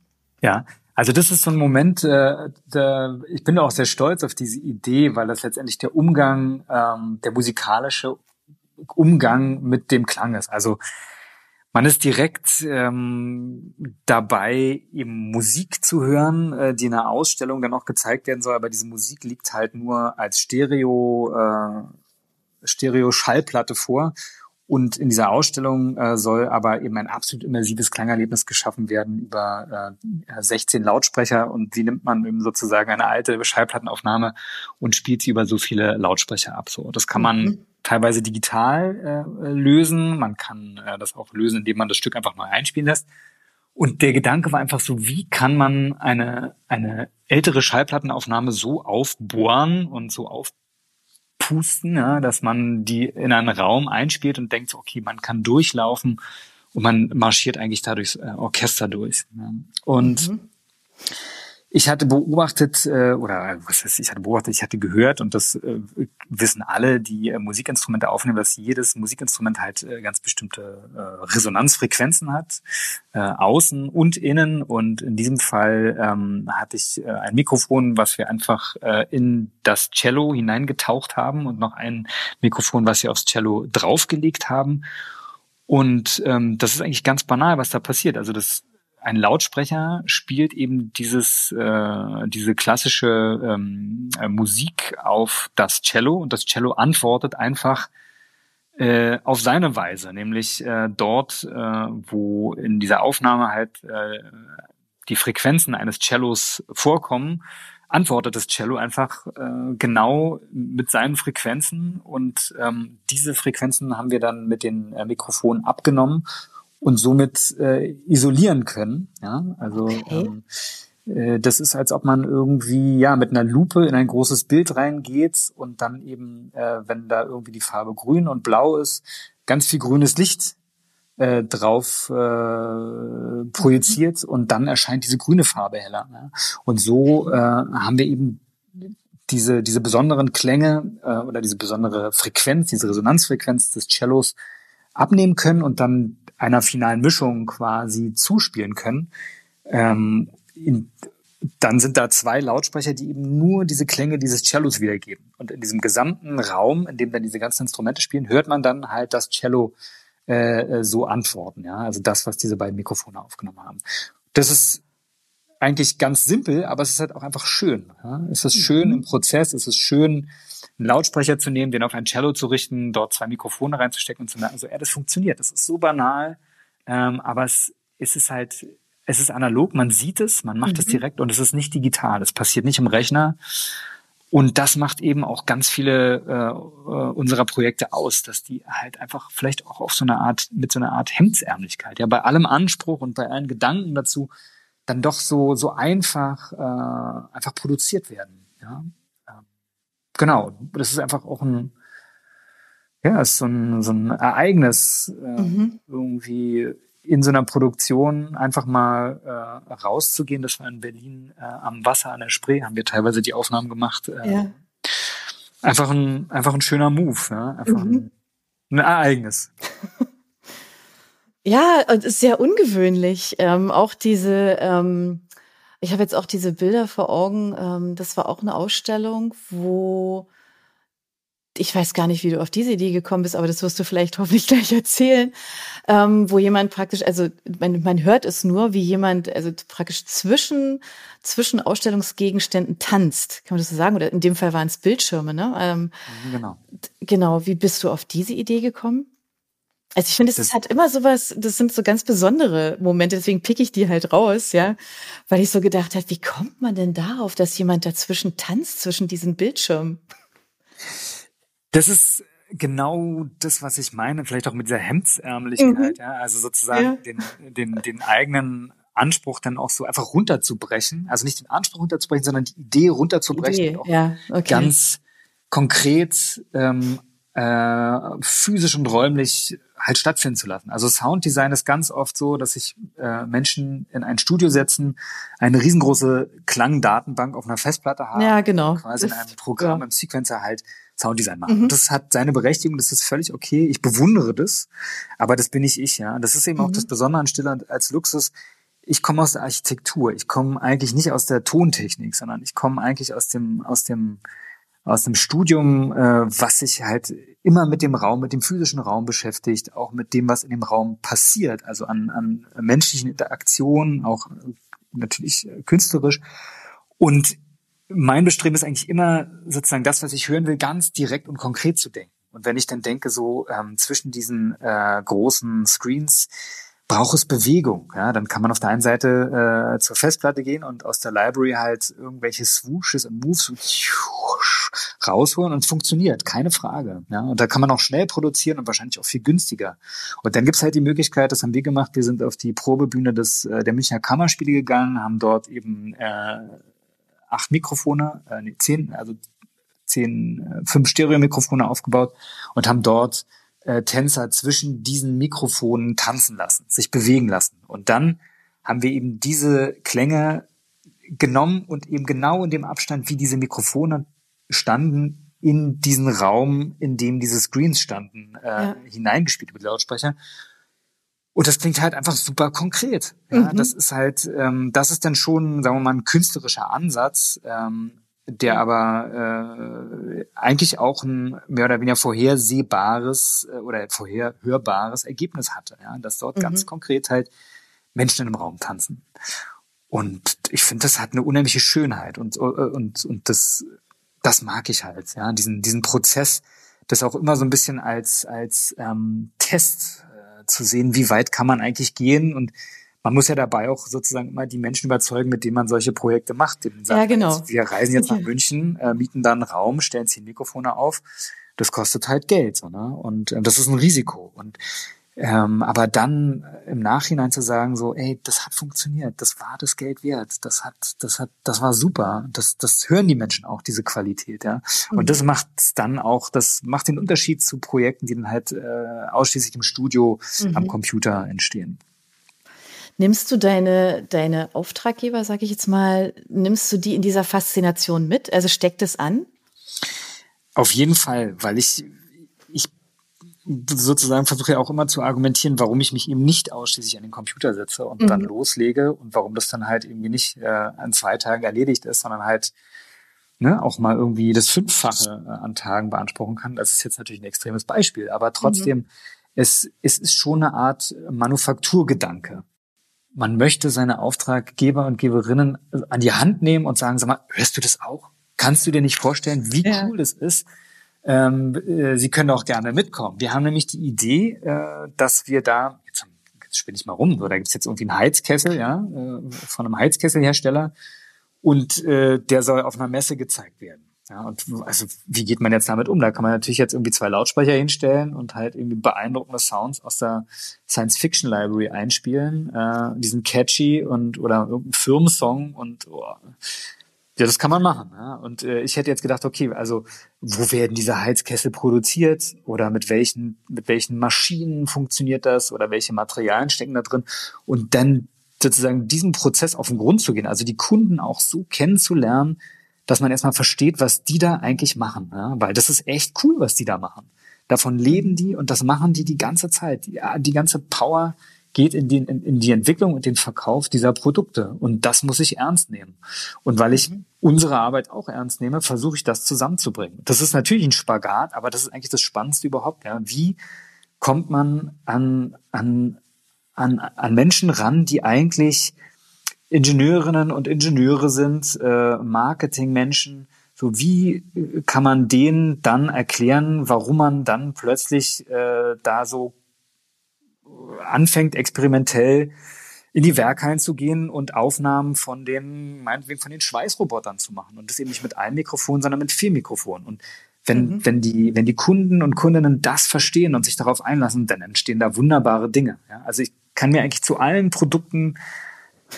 Ja, also das ist so ein Moment, äh, da, ich bin auch sehr stolz auf diese Idee, weil das letztendlich der Umgang, ähm, der musikalische Umgang mit dem Klang ist. Also man ist direkt ähm, dabei, eben Musik zu hören, äh, die in einer Ausstellung dann auch gezeigt werden soll, aber diese Musik liegt halt nur als Stereo, äh, Stereo-Schallplatte vor und in dieser Ausstellung äh, soll aber eben ein absolut immersives Klangerlebnis geschaffen werden über äh, 16 Lautsprecher und wie nimmt man eben sozusagen eine alte Schallplattenaufnahme und spielt sie über so viele Lautsprecher ab. So, das kann man mhm. Teilweise digital äh, lösen, man kann äh, das auch lösen, indem man das Stück einfach neu einspielen lässt. Und der Gedanke war einfach so, wie kann man eine, eine ältere Schallplattenaufnahme so aufbohren und so auf pusten, ja, dass man die in einen Raum einspielt und denkt, okay, man kann durchlaufen und man marschiert eigentlich dadurch äh, Orchester durch. Ja. Und mhm ich hatte beobachtet, äh, oder was heißt, ich hatte beobachtet, ich hatte gehört, und das äh, wissen alle, die äh, Musikinstrumente aufnehmen, dass jedes Musikinstrument halt äh, ganz bestimmte Resonanzfrequenzen hat, äh, außen und innen. Und in diesem Fall ähm, hatte ich ein Mikrofon, was wir einfach äh, in das Cello hineingetaucht haben und noch ein Mikrofon, was wir aufs Cello draufgelegt haben. Und ähm, das ist eigentlich ganz banal, was da passiert. Also das ein Lautsprecher spielt eben dieses äh, diese klassische ähm, äh, Musik auf das Cello und das Cello antwortet einfach äh, auf seine Weise, nämlich äh, dort, äh, wo in dieser Aufnahme halt äh, die Frequenzen eines Cellos vorkommen, antwortet das Cello einfach äh, genau mit seinen Frequenzen und ähm, diese Frequenzen haben wir dann mit den äh, Mikrofonen abgenommen und somit äh, isolieren können. Ja, also okay. ähm, äh, das ist, als ob man irgendwie ja mit einer Lupe in ein großes Bild reingeht und dann eben, äh, wenn da irgendwie die Farbe grün und blau ist, ganz viel grünes Licht äh, drauf äh, projiziert mhm. und dann erscheint diese grüne Farbe heller. Ne? Und so äh, haben wir eben diese diese besonderen Klänge äh, oder diese besondere Frequenz, diese Resonanzfrequenz des Cellos abnehmen können und dann einer finalen Mischung quasi zuspielen können. Ähm, in, dann sind da zwei Lautsprecher, die eben nur diese Klänge dieses Cellos wiedergeben. Und in diesem gesamten Raum, in dem dann diese ganzen Instrumente spielen, hört man dann halt das Cello äh, äh so antworten. Ja, also das, was diese beiden Mikrofone aufgenommen haben. Das ist eigentlich ganz simpel, aber es ist halt auch einfach schön. Ja? Es ist schön im Prozess, es ist schön, einen Lautsprecher zu nehmen, den auf ein Cello zu richten, dort zwei Mikrofone reinzustecken und zu merken, so, ja, das funktioniert. Das ist so banal, ähm, aber es, es ist halt, es ist analog, man sieht es, man macht mhm. es direkt und es ist nicht digital. Es passiert nicht im Rechner. Und das macht eben auch ganz viele äh, äh, unserer Projekte aus, dass die halt einfach vielleicht auch auf so eine Art, mit so einer Art Hemdsärmlichkeit, ja, bei allem Anspruch und bei allen Gedanken dazu, dann doch so, so einfach, äh, einfach produziert werden. Ja? genau, das ist einfach auch ein, ja, ist so ein, so ein Ereignis, äh, mhm. irgendwie in so einer Produktion einfach mal äh, rauszugehen. Das war in Berlin äh, am Wasser an der Spree, haben wir teilweise die Aufnahmen gemacht. Äh, ja. Einfach ein, einfach ein schöner Move, ja? einfach mhm. ein, ein Ereignis. (laughs) ja, und ist sehr ungewöhnlich. Ähm, auch diese, ähm, ich habe jetzt auch diese Bilder vor Augen. Ähm, das war auch eine Ausstellung, wo ich weiß gar nicht, wie du auf diese Idee gekommen bist, aber das wirst du vielleicht hoffentlich gleich erzählen, ähm, wo jemand praktisch, also man, man hört es nur, wie jemand also praktisch zwischen zwischen Ausstellungsgegenständen tanzt, kann man das so sagen? Oder in dem Fall waren es Bildschirme, ne? Ähm, genau. Genau. Wie bist du auf diese Idee gekommen? Also ich finde, es hat immer sowas, das sind so ganz besondere Momente, deswegen pick ich die halt raus, ja, weil ich so gedacht habe, wie kommt man denn darauf, dass jemand dazwischen tanzt, zwischen diesen Bildschirmen? Das ist genau das, was ich meine, vielleicht auch mit dieser Hemdsärmlichkeit, mhm. ja, also sozusagen ja. den, den, den eigenen Anspruch dann auch so einfach runterzubrechen, also nicht den Anspruch runterzubrechen, sondern die Idee runterzubrechen, Idee, ja, okay. ganz konkret ähm, äh, physisch und räumlich halt stattfinden zu lassen. Also Sounddesign ist ganz oft so, dass sich äh, Menschen in ein Studio setzen, eine riesengroße Klangdatenbank auf einer Festplatte haben, ja, genau. quasi das, in einem Programm, ja. im Sequencer halt Sounddesign machen. Mhm. Das hat seine Berechtigung, das ist völlig okay. Ich bewundere das, aber das bin nicht ich, ja. Das ist eben mhm. auch das Besondere an Stille als Luxus. Ich komme aus der Architektur. Ich komme eigentlich nicht aus der Tontechnik, sondern ich komme eigentlich aus dem aus dem aus dem Studium, äh, was sich halt immer mit dem Raum, mit dem physischen Raum beschäftigt, auch mit dem, was in dem Raum passiert, also an, an menschlichen Interaktionen, auch natürlich künstlerisch. Und mein Bestreben ist eigentlich immer sozusagen das, was ich hören will, ganz direkt und konkret zu denken. Und wenn ich dann denke, so ähm, zwischen diesen äh, großen Screens braucht es Bewegung. Ja, dann kann man auf der einen Seite äh, zur Festplatte gehen und aus der Library halt irgendwelche Swooshes und Moves rausholen und es funktioniert, keine Frage. Ja, und da kann man auch schnell produzieren und wahrscheinlich auch viel günstiger. Und dann gibt's halt die Möglichkeit, das haben wir gemacht, wir sind auf die Probebühne des äh, der Münchner Kammerspiele gegangen, haben dort eben äh, acht Mikrofone, äh, nee, zehn, also zehn, äh, fünf Stereo-Mikrofone aufgebaut und haben dort äh, Tänzer zwischen diesen Mikrofonen tanzen lassen, sich bewegen lassen. Und dann haben wir eben diese Klänge genommen und eben genau in dem Abstand, wie diese Mikrofone standen, in diesen Raum, in dem diese Screens standen, äh, ja. hineingespielt über die Lautsprecher. Und das klingt halt einfach super konkret. Ja, mhm. Das ist halt, ähm, das ist dann schon, sagen wir mal, ein künstlerischer Ansatz, ähm, der aber äh, eigentlich auch ein mehr oder weniger vorhersehbares äh, oder vorherhörbares Ergebnis hatte. Ja, dass dort mhm. ganz konkret halt Menschen in einem Raum tanzen. Und ich finde, das hat eine unheimliche Schönheit und und und das das mag ich halt. Ja, diesen diesen Prozess, das auch immer so ein bisschen als als ähm, Test zu sehen, wie weit kann man eigentlich gehen und man muss ja dabei auch sozusagen immer die Menschen überzeugen, mit denen man solche Projekte macht. ja, genau. wir reisen jetzt nach München, äh, mieten dann einen Raum, stellen zehn Mikrofone auf. Das kostet halt Geld, so, ne? Und äh, das ist ein Risiko. Und ähm, aber dann im Nachhinein zu sagen, so, ey, das hat funktioniert, das war das Geld wert, das hat, das hat, das war super, das, das hören die Menschen auch, diese Qualität, ja. Und mhm. das macht dann auch, das macht den Unterschied zu Projekten, die dann halt äh, ausschließlich im Studio mhm. am Computer entstehen. Nimmst du deine, deine Auftraggeber, sage ich jetzt mal, nimmst du die in dieser Faszination mit? Also steckt es an? Auf jeden Fall, weil ich sozusagen versuche ja auch immer zu argumentieren, warum ich mich eben nicht ausschließlich an den Computer setze und mhm. dann loslege und warum das dann halt irgendwie nicht äh, an zwei Tagen erledigt ist, sondern halt ne, auch mal irgendwie das Fünffache äh, an Tagen beanspruchen kann. Das ist jetzt natürlich ein extremes Beispiel, aber trotzdem, mhm. es, es ist schon eine Art Manufakturgedanke. Man möchte seine Auftraggeber und Geberinnen an die Hand nehmen und sagen, sag mal, hörst du das auch? Kannst du dir nicht vorstellen, wie ja. cool das ist, ähm, äh, Sie können auch gerne mitkommen. Wir haben nämlich die Idee, äh, dass wir da, jetzt, jetzt spinne ich mal rum, so, da gibt's jetzt irgendwie einen Heizkessel, ja, äh, von einem Heizkesselhersteller und äh, der soll auf einer Messe gezeigt werden. Ja, und also wie geht man jetzt damit um? Da kann man natürlich jetzt irgendwie zwei Lautsprecher hinstellen und halt irgendwie beeindruckende Sounds aus der Science Fiction Library einspielen, äh, diesen catchy und oder irgendeinen Firmensong und oh, ja, das kann man machen. Ja. Und äh, ich hätte jetzt gedacht, okay, also wo werden diese Heizkessel produziert oder mit welchen mit welchen Maschinen funktioniert das oder welche Materialien stecken da drin und dann sozusagen diesen Prozess auf den Grund zu gehen, also die Kunden auch so kennenzulernen, dass man erstmal versteht, was die da eigentlich machen, ja? weil das ist echt cool, was die da machen. Davon leben die und das machen die die ganze Zeit. Die, die ganze Power geht in, den, in, in die Entwicklung und den Verkauf dieser Produkte. Und das muss ich ernst nehmen. Und weil ich mhm. unsere Arbeit auch ernst nehme, versuche ich das zusammenzubringen. Das ist natürlich ein Spagat, aber das ist eigentlich das Spannendste überhaupt. Ja. Wie kommt man an, an, an, an Menschen ran, die eigentlich Ingenieurinnen und Ingenieure sind, äh, Marketingmenschen, so wie kann man denen dann erklären, warum man dann plötzlich äh, da so anfängt, experimentell in die Werkhallen zu gehen und Aufnahmen von den, meinetwegen von den Schweißrobotern zu machen. Und das eben nicht mit einem Mikrofon, sondern mit vier Mikrofonen. Und wenn, mhm. wenn die, wenn die Kunden und Kundinnen das verstehen und sich darauf einlassen, dann entstehen da wunderbare Dinge. Ja? Also ich kann mir eigentlich zu allen Produkten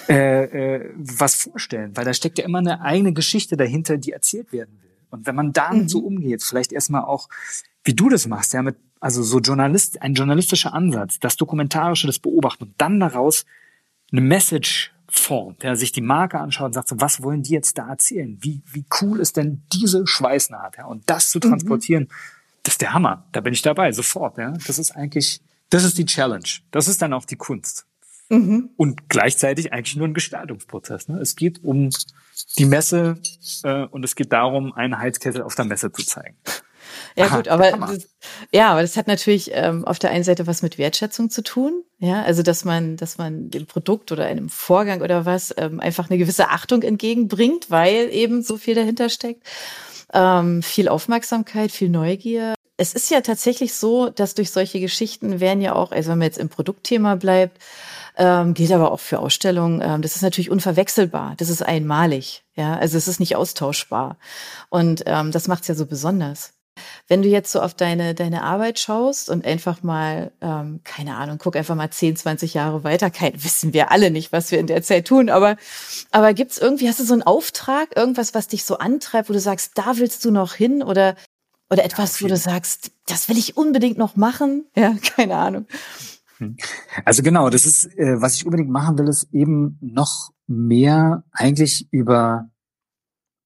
äh, äh, was vorstellen, weil da steckt ja immer eine eigene Geschichte dahinter, die erzählt werden will. Und wenn man damit mhm. so umgeht, vielleicht erstmal auch, wie du das machst, ja, mit also so Journalist, ein journalistischer Ansatz, das Dokumentarische, das Beobachten und dann daraus eine Message formt, der sich die Marke anschaut und sagt so, was wollen die jetzt da erzählen? Wie, wie cool ist denn diese Schweißnaht? Ja? Und das zu mhm. transportieren, mhm. das ist der Hammer. Da bin ich dabei, sofort. Ja? Das ist eigentlich, das ist die Challenge. Das ist dann auch die Kunst. Mhm. Und gleichzeitig eigentlich nur ein Gestaltungsprozess. Ne? Es geht um die Messe äh, und es geht darum, einen Heizkessel auf der Messe zu zeigen. Ja Aha, gut, aber das, ja, aber das hat natürlich ähm, auf der einen Seite was mit Wertschätzung zu tun. Ja, also dass man, dass man dem Produkt oder einem Vorgang oder was ähm, einfach eine gewisse Achtung entgegenbringt, weil eben so viel dahinter steckt. Ähm, viel Aufmerksamkeit, viel Neugier. Es ist ja tatsächlich so, dass durch solche Geschichten werden ja auch, also wenn man jetzt im Produktthema bleibt, ähm, gilt aber auch für Ausstellungen. Ähm, das ist natürlich unverwechselbar. Das ist einmalig. Ja, also es ist nicht austauschbar. Und ähm, das macht es ja so besonders. Wenn du jetzt so auf deine, deine Arbeit schaust und einfach mal, ähm, keine Ahnung, guck einfach mal 10, 20 Jahre weiter, kein, wissen wir alle nicht, was wir in der Zeit tun, aber, aber gibt's irgendwie, hast du so einen Auftrag, irgendwas, was dich so antreibt, wo du sagst, da willst du noch hin oder, oder etwas, ja, wo du sagst, das will ich unbedingt noch machen? Ja, (laughs) keine Ahnung. Hm. Also genau, das ist, äh, was ich unbedingt machen will, ist eben noch mehr eigentlich über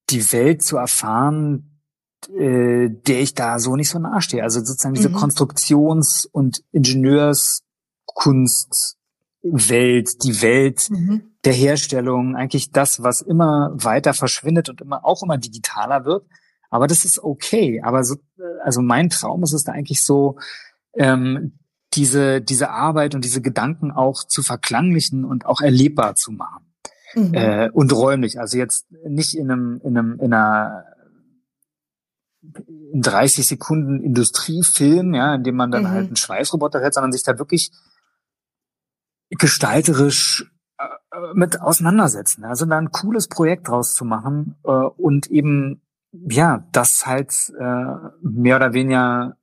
die Welt zu erfahren, äh, der ich da so nicht so nahestehe. Also sozusagen diese mhm. Konstruktions- und Ingenieurskunstwelt, die Welt mhm. der Herstellung, eigentlich das, was immer weiter verschwindet und immer auch immer digitaler wird. Aber das ist okay. Aber so, also mein Traum ist es da eigentlich so, ähm, diese, diese Arbeit und diese Gedanken auch zu verklanglichen und auch erlebbar zu machen. Mhm. Äh, und räumlich. Also jetzt nicht in einem, in einem, in einer in 30 Sekunden Industriefilm, ja, in dem man dann mhm. halt einen Schweißroboter hält, sondern sich da wirklich gestalterisch äh, mit auseinandersetzen. Also da ein cooles Projekt draus zu machen äh, und eben ja, das halt äh, mehr oder weniger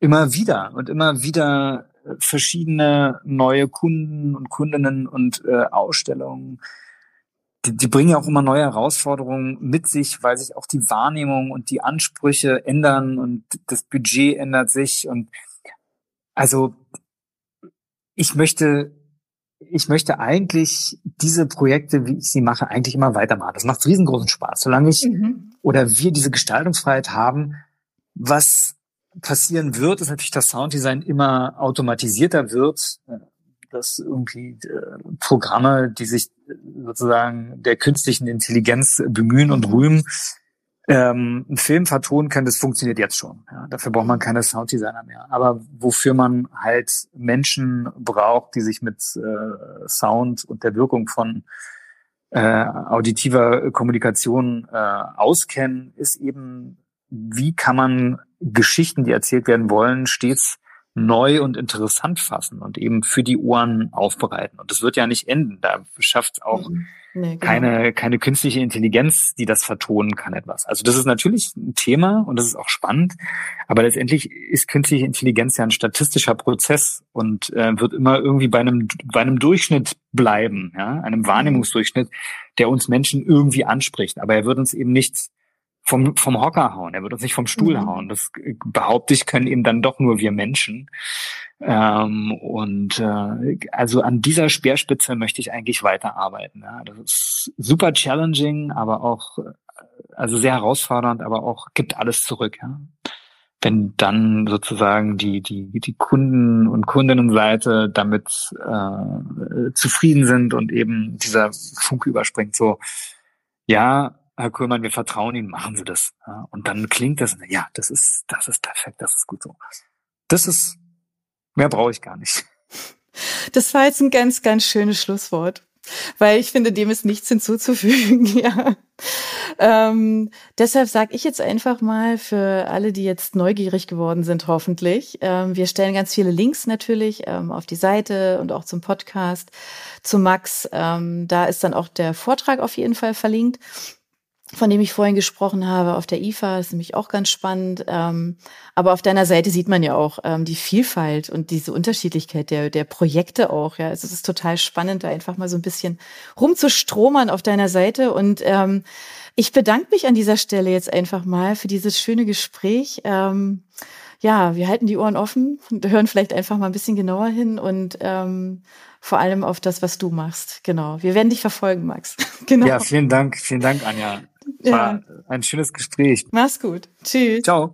immer wieder und immer wieder verschiedene neue Kunden und Kundinnen und äh, Ausstellungen die, die bringen ja auch immer neue Herausforderungen mit sich, weil sich auch die Wahrnehmung und die Ansprüche ändern und das Budget ändert sich und also ich möchte ich möchte eigentlich diese Projekte, wie ich sie mache, eigentlich immer weitermachen. Das macht riesengroßen Spaß, solange ich mhm. oder wir diese Gestaltungsfreiheit haben. Was passieren wird, ist natürlich, dass Sounddesign immer automatisierter wird dass irgendwie äh, Programme, die sich sozusagen der künstlichen Intelligenz bemühen und mhm. rühmen, ähm, einen Film vertonen können, das funktioniert jetzt schon. Ja, dafür braucht man keine Sounddesigner mehr. Aber wofür man halt Menschen braucht, die sich mit äh, Sound und der Wirkung von äh, auditiver Kommunikation äh, auskennen, ist eben, wie kann man Geschichten, die erzählt werden wollen, stets neu und interessant fassen und eben für die Ohren aufbereiten. Und das wird ja nicht enden. Da schafft auch mhm. nee, genau. keine, keine künstliche Intelligenz, die das vertonen kann, etwas. Also das ist natürlich ein Thema und das ist auch spannend. Aber letztendlich ist künstliche Intelligenz ja ein statistischer Prozess und äh, wird immer irgendwie bei einem, bei einem Durchschnitt bleiben, ja, einem mhm. Wahrnehmungsdurchschnitt, der uns Menschen irgendwie anspricht. Aber er wird uns eben nicht vom, vom Hocker hauen. Er wird uns nicht vom Stuhl mhm. hauen. Das behaupte ich, können eben dann doch nur wir Menschen. Ähm, und äh, also an dieser Speerspitze möchte ich eigentlich weiterarbeiten. Ja. Das ist super challenging, aber auch also sehr herausfordernd, aber auch gibt alles zurück. Ja. Wenn dann sozusagen die die die Kunden und Kundinnenseite damit äh, zufrieden sind und eben dieser Funke überspringt, so ja, Herr Kuhlmann, wir vertrauen Ihnen, machen Sie das. Ja, und dann klingt das, ja, das ist, das ist perfekt, das ist gut so. Das ist, mehr brauche ich gar nicht. (laughs) Das war jetzt ein ganz, ganz schönes Schlusswort, weil ich finde, dem ist nichts hinzuzufügen, (laughs) ja. Ähm, deshalb sage ich jetzt einfach mal für alle, die jetzt neugierig geworden sind, hoffentlich. Ähm, wir stellen ganz viele Links natürlich ähm, auf die Seite und auch zum Podcast zu Max. Ähm, da ist dann auch der Vortrag auf jeden Fall verlinkt von dem ich vorhin gesprochen habe, auf der IFA, ist nämlich auch ganz spannend. Ähm, aber auf deiner Seite sieht man ja auch ähm, die Vielfalt und diese Unterschiedlichkeit der, der Projekte auch. Ja, also es ist total spannend, da einfach mal so ein bisschen rumzustromern auf deiner Seite. Und ähm, ich bedanke mich an dieser Stelle jetzt einfach mal für dieses schöne Gespräch. Ähm, ja, wir halten die Ohren offen und hören vielleicht einfach mal ein bisschen genauer hin und ähm, vor allem auf das, was du machst. Genau. Wir werden dich verfolgen, Max. (laughs) genau. Ja, vielen Dank, vielen Dank, Anja. War ja. ein schönes Gespräch. Mach's gut. Tschüss. Ciao.